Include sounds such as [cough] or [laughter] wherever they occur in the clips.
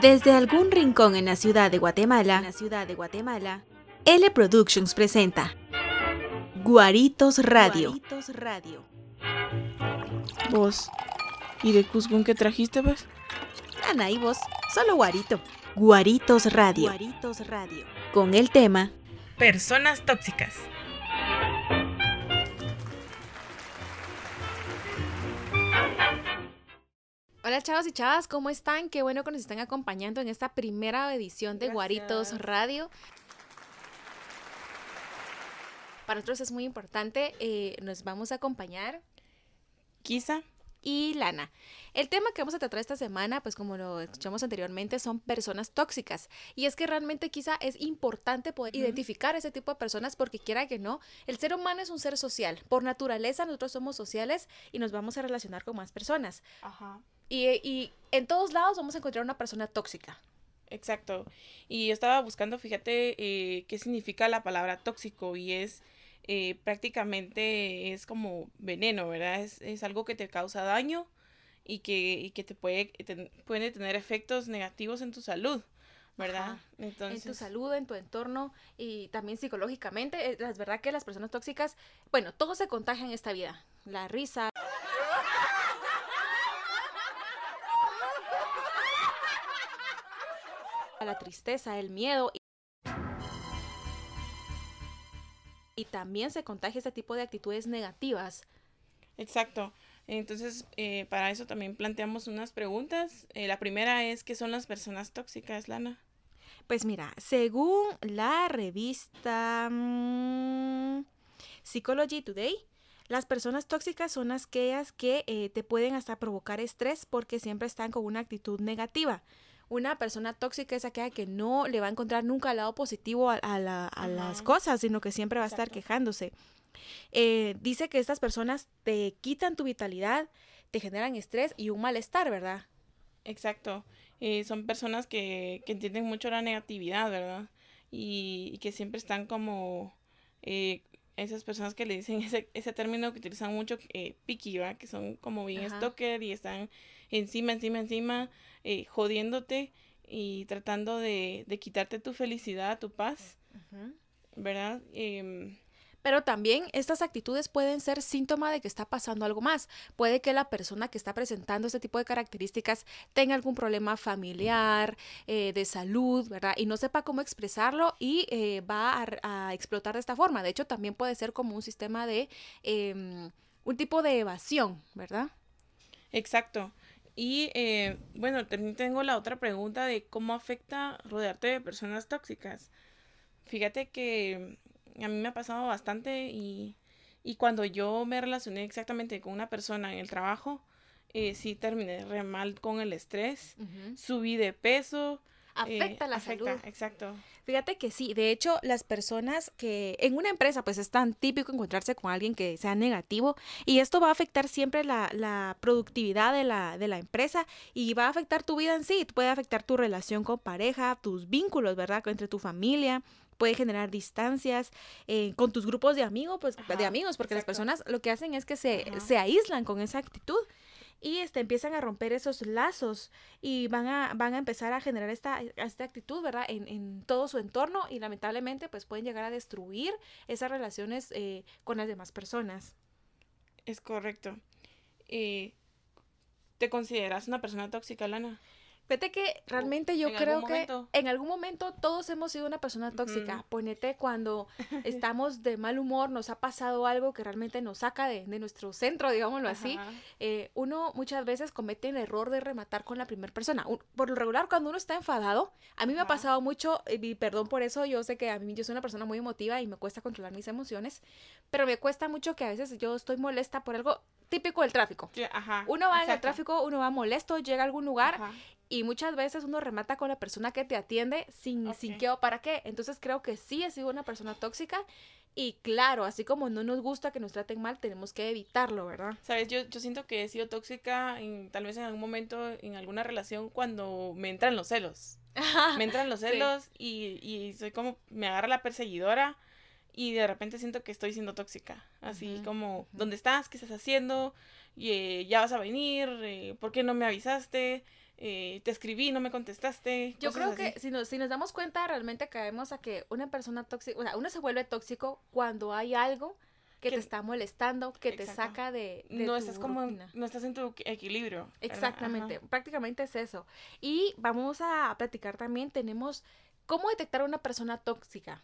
Desde algún rincón en la ciudad de Guatemala, la ciudad de Guatemala, L Productions presenta Guaritos Radio. Guaritos Radio. Vos, ¿y de Cuscún qué trajiste, pues? Ana y vos, solo Guarito. Guaritos Radio. Guaritos Radio. Con el tema Personas tóxicas. Hola chavos y chavas, ¿cómo están? Qué bueno que nos están acompañando en esta primera edición de Guaritos Radio. Para nosotros es muy importante, eh, nos vamos a acompañar. Kisa y Lana. El tema que vamos a tratar esta semana, pues como lo escuchamos anteriormente, son personas tóxicas. Y es que realmente quizá es importante poder identificar ese tipo de personas porque quiera que no, el ser humano es un ser social. Por naturaleza nosotros somos sociales y nos vamos a relacionar con más personas. Ajá. Y, en todos lados vamos a encontrar una persona tóxica. Exacto. Y yo estaba buscando, fíjate, eh, qué significa la palabra tóxico y es eh, prácticamente es como veneno, ¿verdad? Es, algo que te causa daño y que, que te puede, puede tener efectos negativos en tu salud. ¿verdad? Entonces... En tu salud, en tu entorno y también psicológicamente. Es verdad que las personas tóxicas, bueno, todo se contagia en esta vida. La risa. [laughs] la tristeza, el miedo. Y también se contagia ese tipo de actitudes negativas. Exacto. Entonces, eh, para eso también planteamos unas preguntas. Eh, la primera es, ¿qué son las personas tóxicas, Lana? Pues mira, según la revista mm, Psychology Today, las personas tóxicas son aquellas que eh, te pueden hasta provocar estrés porque siempre están con una actitud negativa. Una persona tóxica es aquella que no le va a encontrar nunca el lado positivo a, las cosas, sino que siempre va a estar quejándose. Eh, dice que estas personas te quitan tu vitalidad, te generan estrés y un malestar, ¿verdad? Exacto. Eh, son personas que, que, entienden mucho la negatividad, ¿verdad? Y, que siempre están como eh, esas personas que le dicen [laughs] ese, ese término que utilizan mucho, eh, picky, ¿verdad? Que son como bien stalker y están encima, encima, encima, eh, jodiéndote y tratando de, de, quitarte tu felicidad, tu paz, ¿verdad? Eh, pero también estas actitudes pueden ser síntoma de que está pasando algo más. Puede que la persona que está presentando este tipo de características tenga algún problema familiar, eh, de salud, ¿verdad? Y no sepa cómo expresarlo y eh, va a, explotar de esta forma. De hecho, también puede ser como un sistema de, em, un tipo de evasión, ¿verdad? Exacto. Y eh, bueno, también tengo la otra pregunta de cómo afecta rodearte de personas tóxicas. Fíjate que a mí me ha pasado bastante y, cuando yo me relacioné exactamente con una persona en el trabajo, eh, sí terminé re mal con el estrés, subí de peso. Afecta eh, la afecta, salud. Exacto. Fíjate que sí, de hecho, las personas que en una empresa, pues es tan típico encontrarse con alguien que sea negativo y esto va a afectar siempre la, la productividad de la, de la empresa y va a afectar tu vida en sí, puede afectar tu relación con pareja, tus vínculos, ¿verdad? Entre tu familia, puede generar distancias eh, con tus grupos de amigos, pues de amigos, porque las personas lo que hacen es que se, se, aíslan con esa actitud y este, empiezan a romper esos lazos y van a, van a empezar a generar esta, esta actitud, ¿verdad? En, en todo su entorno y lamentablemente pues pueden llegar a destruir esas relaciones eh, con las demás personas. Es correcto. Eh, ¿Te consideras una persona tóxica, Lana? Fíjate que realmente yo creo que en algún momento todos hemos sido una persona tóxica. Ponete cuando [laughs] estamos de mal humor, nos ha pasado algo que realmente nos saca de, nuestro centro, digámoslo así. Eh, uno muchas veces comete el error de rematar con la primera persona. por lo regular, cuando uno está enfadado, a mí me ha pasado mucho, y perdón por eso, yo sé que a mí yo soy una persona muy emotiva y me cuesta controlar mis emociones, pero me cuesta mucho que a veces yo estoy molesta por algo típico del tráfico. uno va en el tráfico, uno va molesto, llega a algún lugar y muchas veces uno remata con la persona que te atiende sin, sin qué o para qué. Entonces creo que sí he sido una persona tóxica y claro, así como no nos gusta que nos traten mal, tenemos que evitarlo, ¿verdad? Sabes, yo, yo siento que he sido tóxica en, tal vez en algún momento en alguna relación cuando me entran los celos. [laughs] me entran los celos y, y soy como, me agarra la perseguidora y de repente siento que estoy siendo tóxica. Así como, ¿dónde estás? ¿Qué estás haciendo? Y, eh, ya vas a venir, eh, ¿por qué no me avisaste? eh, te escribí, no me contestaste. Yo creo que si nos, si nos damos cuenta, realmente caemos a que una persona tóxica, o sea, uno se vuelve tóxico cuando hay algo que, te está molestando, que te saca de, no estás como no estás en tu equilibrio. Exactamente, prácticamente es eso. Y vamos a platicar también, tenemos cómo detectar a una persona tóxica.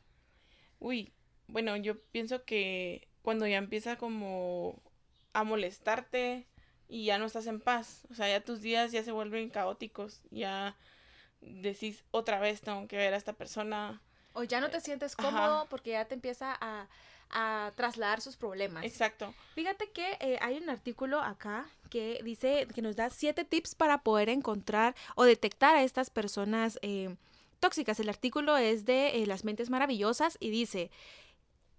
Uy, bueno, yo pienso que cuando ya empieza como a molestarte y ya no estás en paz, o sea, ya tus días ya se vuelven caóticos, ya decís otra vez tengo que ver a esta persona. O ya no te sientes cómodo porque ya te empieza a, a trasladar sus problemas. Exacto. Fíjate que eh, hay un artículo acá que dice que nos da siete tips para poder encontrar o detectar a estas personas eh, tóxicas. El artículo es de eh, Las Mentes Maravillosas y dice,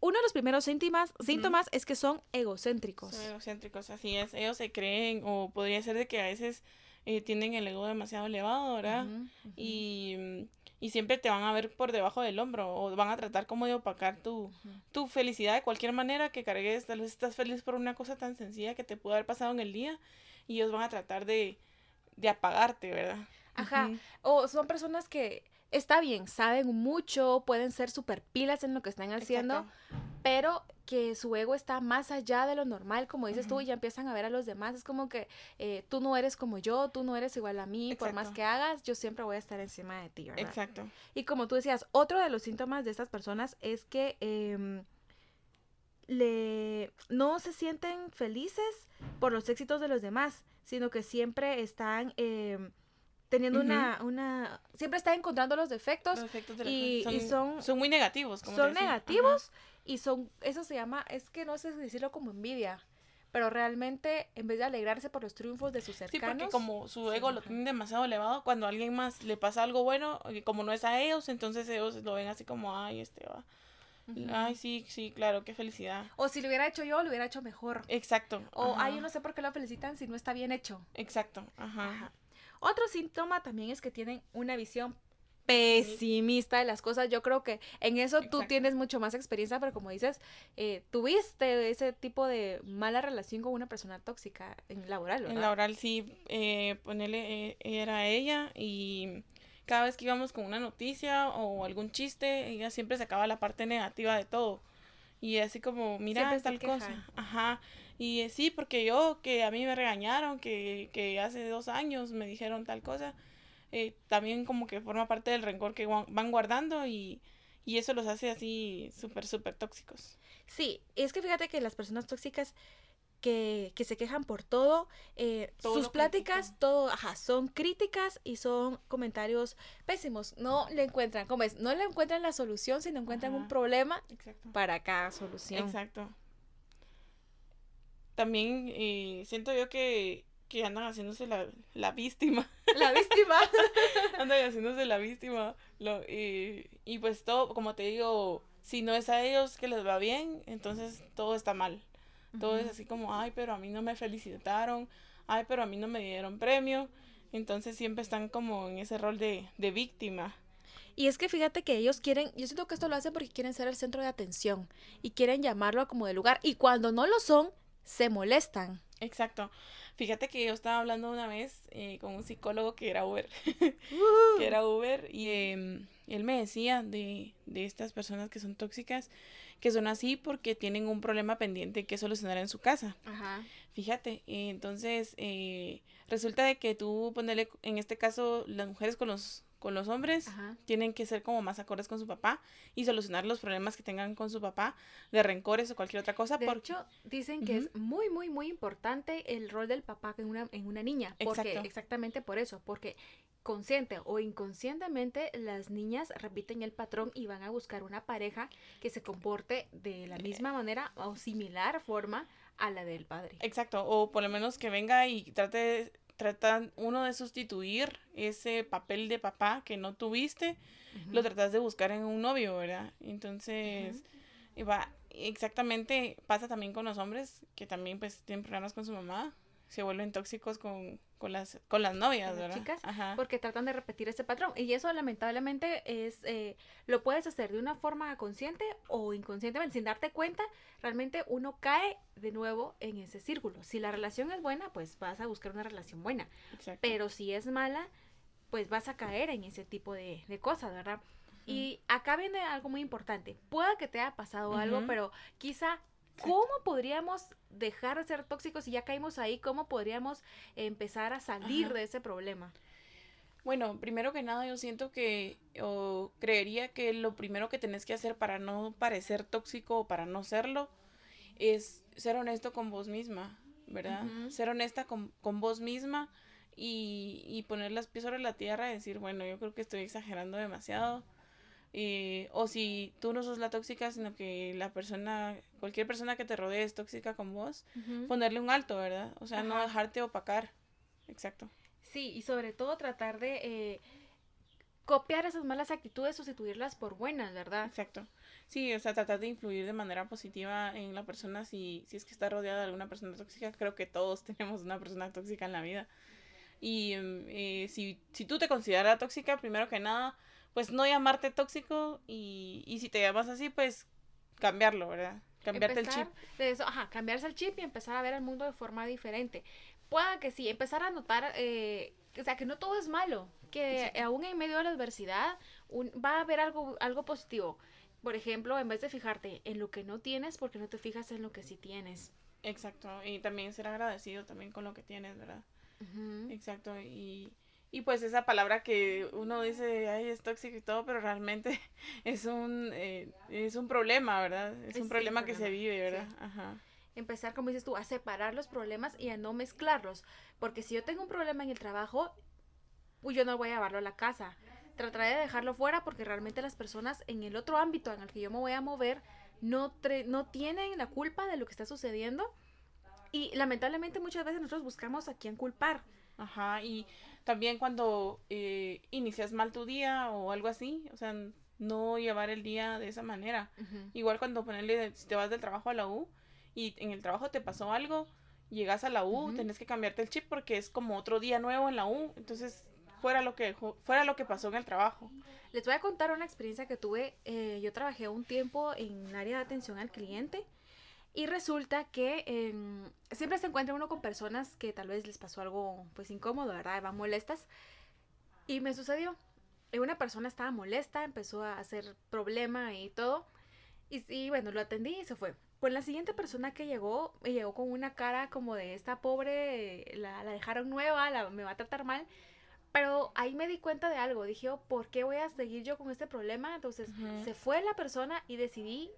uno de los primeros síntomas, síntomas es que son egocéntricos. Son egocéntricos, así es. Ellos se creen, o podría ser de que a veces tienen el ego demasiado elevado, ¿verdad? Y y siempre te van a ver por debajo del hombro o van a tratar como de opacar tu, tu felicidad de cualquier manera que cargues, tal vez estás feliz por una cosa tan sencilla que te pudo haber pasado en el día y ellos van a tratar de, de apagarte, ¿verdad? Ajá, o son personas que está bien, saben mucho, pueden ser super pilas en lo que están haciendo, pero que su ego está más allá de lo normal, como dices tú, y ya empiezan a ver a los demás. Es como que eh, tú no eres como yo, tú no eres igual a mí, por más que hagas, yo siempre voy a estar encima de ti, ¿verdad? Exacto. Y como tú decías, otro de los síntomas de estas personas es que em, le, no se sienten felices por los éxitos de los demás, sino que siempre están... Em, teniendo una, una, siempre está encontrando los defectos, y, son, son, muy negativos. son negativos y son, eso se llama, es que no sé decirlo como envidia, pero realmente en vez de alegrarse por los triunfos de sus cercanos. Sí, porque como su ego lo tiene demasiado elevado, cuando a alguien más le pasa algo bueno, y como no es a ellos, entonces ellos lo ven así como, ay, este va. Ay, sí, sí, claro, qué felicidad. O si lo hubiera hecho yo, lo hubiera hecho mejor. Exacto. O, ay, yo no sé por qué lo felicitan si no está bien hecho. Exacto, ajá. Otro síntoma también es que tienen una visión pesimista de las cosas. Yo creo que en eso tú tienes mucho más experiencia, pero como dices, eh, tuviste ese tipo de mala relación con una persona tóxica en laboral, ¿verdad? En laboral sí, eh, ponerle, eh, era ella y cada vez que íbamos con una noticia o algún chiste, ella siempre sacaba la parte negativa de todo. Y así como, mira, tal cosa. Ajá. Y eh, sí, porque yo, que a mí me regañaron, que, que hace dos años me dijeron tal cosa, eh, también como que forma parte del rencor que van guardando y, y eso los hace así súper, súper tóxicos. Sí, es que fíjate que las personas tóxicas que, que se quejan por todo, eh, sus pláticas, todo, ajá, son críticas y son comentarios pésimos. No le encuentran, ¿cómo es? No le encuentran la solución, sino encuentran un problema para cada solución. Exacto también eh, siento yo que, que andan haciéndose la, la víctima. [laughs] La víctima. [laughs] andan haciéndose la víctima. Lo, y, y pues todo, como te digo, si no es a ellos que les va bien, entonces todo está mal. Todo es así como, ay, pero a mí no me felicitaron, ay, pero a mí no me dieron premio. Entonces siempre están como en ese rol de, de víctima. Y es que fíjate que ellos quieren, yo siento que esto lo hacen porque quieren ser el centro de atención y quieren llamarlo a como de lugar. Y cuando no lo son, se molestan. Exacto. Fíjate que yo estaba hablando una vez eh, con un psicólogo que era Uber, [laughs] que era Uber, y em, él me decía de, de estas personas que son tóxicas, que son así porque tienen un problema pendiente que solucionar en su casa. Ajá. Fíjate, entonces eh, resulta de que tú ponerle, en este caso, las mujeres con los con los hombres, tienen que ser como más acordes con su papá y solucionar los problemas que tengan con su papá de rencores o cualquier otra cosa. De hecho, dicen que es muy, muy, muy importante el rol del papá en una, en una niña. Porque, exactamente por eso, porque consciente o inconscientemente las niñas repiten el patrón y van a buscar una pareja que se comporte de la misma manera o similar forma a la del padre. Exacto, o por lo menos que venga y trate tratan uno de sustituir ese papel de papá que no tuviste, lo tratas de buscar en un novio, ¿verdad? Entonces, va, exactamente pasa también con los hombres que también pues tienen problemas con su mamá, se vuelven tóxicos con, con las, con las novias, ¿verdad? Chicas, porque tratan de repetir ese patrón. Y eso lamentablemente es, eh, lo puedes hacer de una forma consciente o inconscientemente, sin darte cuenta, realmente uno cae de nuevo en ese círculo. Si la relación es buena, pues vas a buscar una relación buena. Pero si es mala, pues vas a caer en ese tipo de, cosas, ¿verdad? Y acá viene algo muy importante. Pueda que te haya pasado algo, pero quizá ¿Cómo podríamos dejar de ser tóxicos si ya caímos ahí? ¿Cómo podríamos empezar a salir de ese problema? Bueno, primero que nada yo siento que o creería que lo primero que tenés que hacer para no parecer tóxico o para no serlo es ser honesto con vos misma, ¿verdad? Ser honesta con, con vos misma y, y, poner las pies sobre la tierra y decir, bueno, yo creo que estoy exagerando demasiado eh, o si tú no sos la tóxica, sino que la persona, cualquier persona que te rodee es tóxica con vos, ponerle un alto, ¿verdad? O sea, no dejarte opacar. Exacto. Sí, y sobre todo tratar de eh, copiar esas malas actitudes, sustituirlas por buenas, ¿verdad? Exacto. Sí, o sea, tratar de influir de manera positiva en la persona si, si es que está rodeada de alguna persona tóxica. Creo que todos [laughs] tenemos una persona tóxica en la vida. Y mm, eh, si, si tú te consideras tóxica, primero que nada, pues no llamarte tóxico y, y si te llamas así, pues cambiarlo, ¿verdad? Cambiarte el chip. De eso, ajá, cambiarse el chip y empezar a ver el mundo de forma diferente. Pueda que sí, empezar a notar, eh, o sea, que no todo es malo, que aún en medio de la adversidad va a haber algo, algo positivo. Por ejemplo, en vez de fijarte en lo que no tienes, porque no te fijas en lo que sí tienes. Exacto, y también ser agradecido también con lo que tienes, ¿verdad? Exacto, y y pues esa palabra que uno dice, ay, es tóxico y todo, pero realmente [laughs] es un, eh, es un problema, ¿verdad? Es, un problema, que se vive, ¿verdad? Ajá. Empezar, como dices tú, a separar los problemas y a no mezclarlos. Porque si yo tengo un problema en el trabajo, pues yo no voy a llevarlo a la casa. Trataré de dejarlo fuera porque realmente las personas en el otro ámbito en el que yo me voy a mover no, no tienen la culpa de lo que está sucediendo. Y lamentablemente muchas veces nosotros buscamos a quién culpar. Ajá, y también cuando eh, inicias mal tu día o algo así, o sea, no llevar el día de esa manera. Igual cuando ponerle, si te vas del trabajo a la U y en el trabajo te pasó algo, llegas a la U, tenés que cambiarte el chip porque es como otro día nuevo en la U, entonces fuera lo que fuera lo que pasó en el trabajo. Les voy a contar una experiencia que tuve. Eh, yo trabajé un tiempo en área de atención al cliente y resulta que em, siempre se encuentra uno con personas que tal vez les pasó algo pues incómodo, ¿verdad? Van molestas. Y me sucedió. Una persona estaba molesta, empezó a hacer problema y todo. Y, y bueno, lo atendí y se fue. Pues la siguiente persona que llegó, me llegó con una cara como de esta pobre, la, la dejaron nueva, la, me va a tratar mal. Pero ahí me di cuenta de algo. Dije, oh, ¿por qué voy a seguir yo con este problema? Entonces se fue la persona y decidí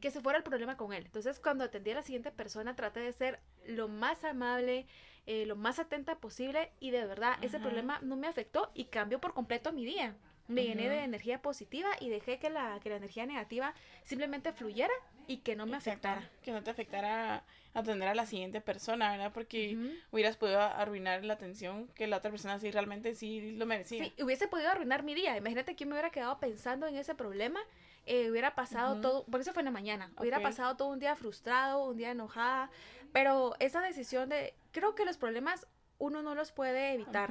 que se fuera el problema con él. Entonces, cuando atendí a la siguiente persona, traté de ser lo más amable, eh, lo más atenta posible y de verdad ese problema no me afectó y cambió por completo mi día. Me llené de energía positiva y dejé que la, que la energía negativa simplemente fluyera y que no me afectara. Que no te afectara atender a la siguiente persona, ¿verdad? Porque hubieras podido arruinar la atención que la otra persona sí realmente sí lo merecía. Sí, hubiese podido arruinar mi día. Imagínate que me hubiera quedado pensando en ese problema eh, hubiera pasado todo, por eso fue en la mañana, hubiera pasado todo un día frustrado, un día enojada, pero esa decisión de, creo que los problemas uno no los puede evitar,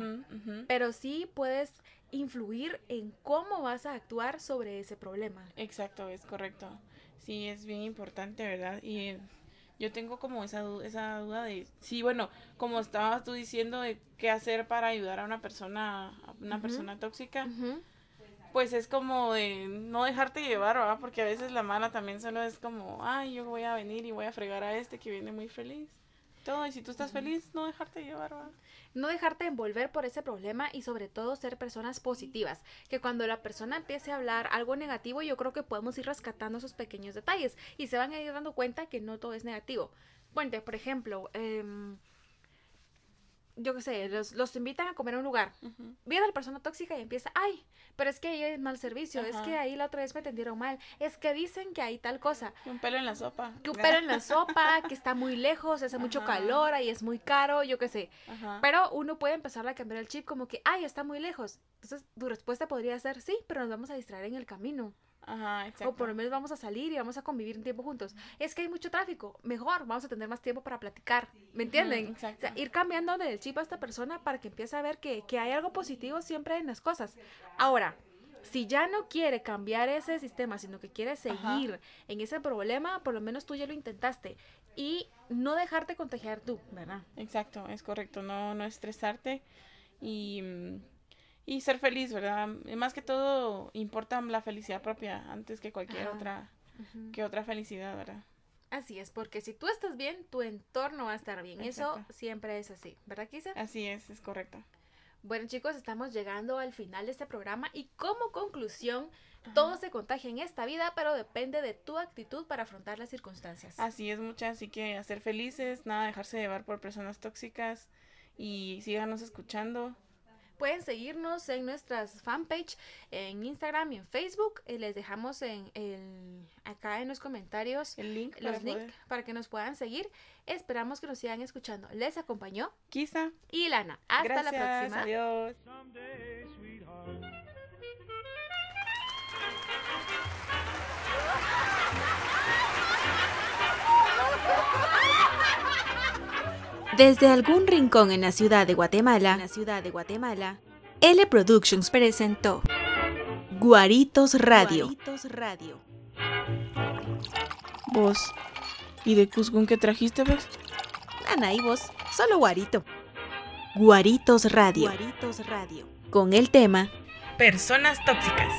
pero sí puedes influir en cómo vas a actuar sobre ese problema. Exacto, es correcto. Sí, es bien importante, ¿verdad? Y yo tengo como esa, esa duda de, sí, bueno, como estabas tú diciendo de qué hacer para ayudar a una persona, a una persona tóxica pues es como de no dejarte llevar, ¿verdad? Porque a veces la mala también solo es como, ay, yo voy a venir y voy a fregar a este que viene muy feliz. Todo, y si tú estás feliz, no dejarte llevar, ¿verdad? No dejarte envolver por ese problema y sobre todo ser personas positivas. Que cuando la persona empiece a hablar algo negativo, yo creo que podemos ir rescatando esos pequeños detalles y se van a ir dando cuenta que no todo es negativo. Bueno, por ejemplo, eh, yo qué sé, los, los, invitan a comer a un lugar. Viene la persona tóxica y empieza, ay, pero es que ahí hay mal servicio, es que ahí la otra vez me atendieron mal, es que dicen que hay tal cosa. Un pelo en la sopa. Que un pelo en la sopa, que está muy lejos, hace mucho calor, ahí es muy caro, yo qué sé. Pero uno puede empezar a cambiar el chip como que, ay, está muy lejos. Entonces tu respuesta podría ser, sí, pero nos vamos a distraer en el camino. O por lo menos vamos a salir y vamos a convivir un tiempo juntos. Es que hay mucho tráfico, mejor, vamos a tener más tiempo para platicar, ¿me entienden? ir cambiando del chip a esta persona para que empiece a ver que, que hay algo positivo siempre en las cosas. Ahora, si ya no quiere cambiar ese sistema, sino que quiere seguir en ese problema, por lo menos tú ya lo intentaste. Y no dejarte contagiar tú, ¿verdad? Exacto, es correcto. No, no estresarte y, y ser feliz, ¿verdad? Más que todo importa la felicidad propia antes que cualquier otra, que otra felicidad, ¿verdad? Así es, porque si tú estás bien, tu entorno va a estar bien. Eso siempre es así, ¿verdad, Kisa? Así es, es correcto. Bueno chicos, estamos llegando al final de este programa y como conclusión, todo se contagia en esta vida, pero depende de tu actitud para afrontar las circunstancias. Así es, muchas, así que hacer felices, nada dejarse llevar por personas tóxicas y síganos escuchando. Pueden seguirnos en nuestras fanpage en Instagram y en Facebook. Eh, les dejamos en el, acá en los comentarios el link los links para que nos puedan seguir. Esperamos que nos sigan escuchando. Les acompañó Kisa y Lana. Hasta la próxima. Adiós. Desde algún rincón en la ciudad de Guatemala, en la ciudad de Guatemala, L Productions presentó Guaritos Radio. Guaritos Radio. Vos, ¿y de Cuscún qué trajiste, vos? Ana y vos, solo Guarito. Guaritos Radio. Guaritos Radio. Con el tema Personas tóxicas.